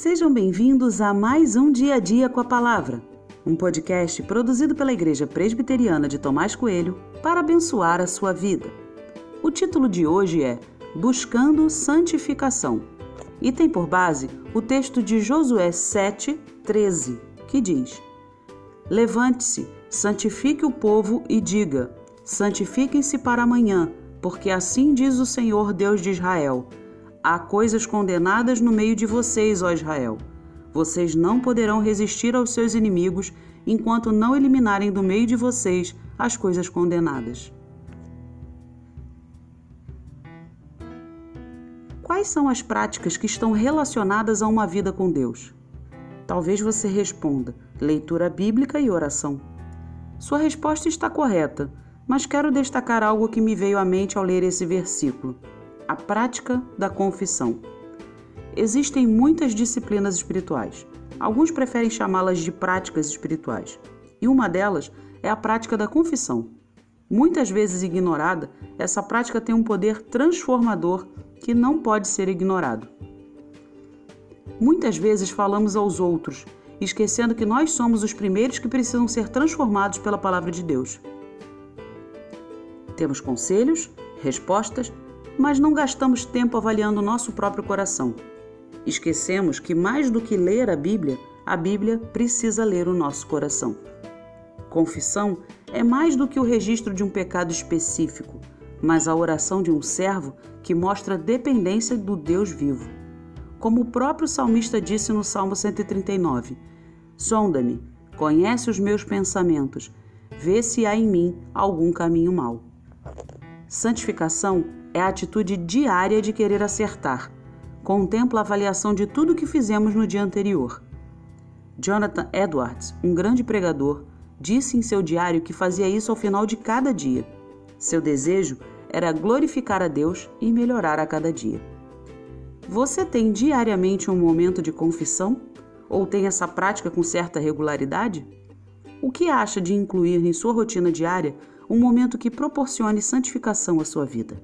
Sejam bem-vindos a mais um Dia a Dia com a Palavra, um podcast produzido pela Igreja Presbiteriana de Tomás Coelho para abençoar a sua vida. O título de hoje é Buscando Santificação e tem por base o texto de Josué 7, 13, que diz: Levante-se, santifique o povo e diga: Santifiquem-se para amanhã, porque assim diz o Senhor Deus de Israel Há coisas condenadas no meio de vocês, ó Israel. Vocês não poderão resistir aos seus inimigos enquanto não eliminarem do meio de vocês as coisas condenadas. Quais são as práticas que estão relacionadas a uma vida com Deus? Talvez você responda: leitura bíblica e oração. Sua resposta está correta, mas quero destacar algo que me veio à mente ao ler esse versículo a prática da confissão. Existem muitas disciplinas espirituais. Alguns preferem chamá-las de práticas espirituais. E uma delas é a prática da confissão. Muitas vezes ignorada, essa prática tem um poder transformador que não pode ser ignorado. Muitas vezes falamos aos outros, esquecendo que nós somos os primeiros que precisam ser transformados pela palavra de Deus. Temos conselhos, respostas, mas não gastamos tempo avaliando nosso próprio coração. Esquecemos que, mais do que ler a Bíblia, a Bíblia precisa ler o nosso coração. Confissão é mais do que o registro de um pecado específico, mas a oração de um servo que mostra dependência do Deus vivo. Como o próprio salmista disse no Salmo 139: Sonda-me, conhece os meus pensamentos, vê se há em mim algum caminho mau. Santificação é a atitude diária de querer acertar. Contempla a avaliação de tudo que fizemos no dia anterior. Jonathan Edwards, um grande pregador, disse em seu diário que fazia isso ao final de cada dia. Seu desejo era glorificar a Deus e melhorar a cada dia. Você tem diariamente um momento de confissão? Ou tem essa prática com certa regularidade? O que acha de incluir em sua rotina diária um momento que proporcione santificação à sua vida?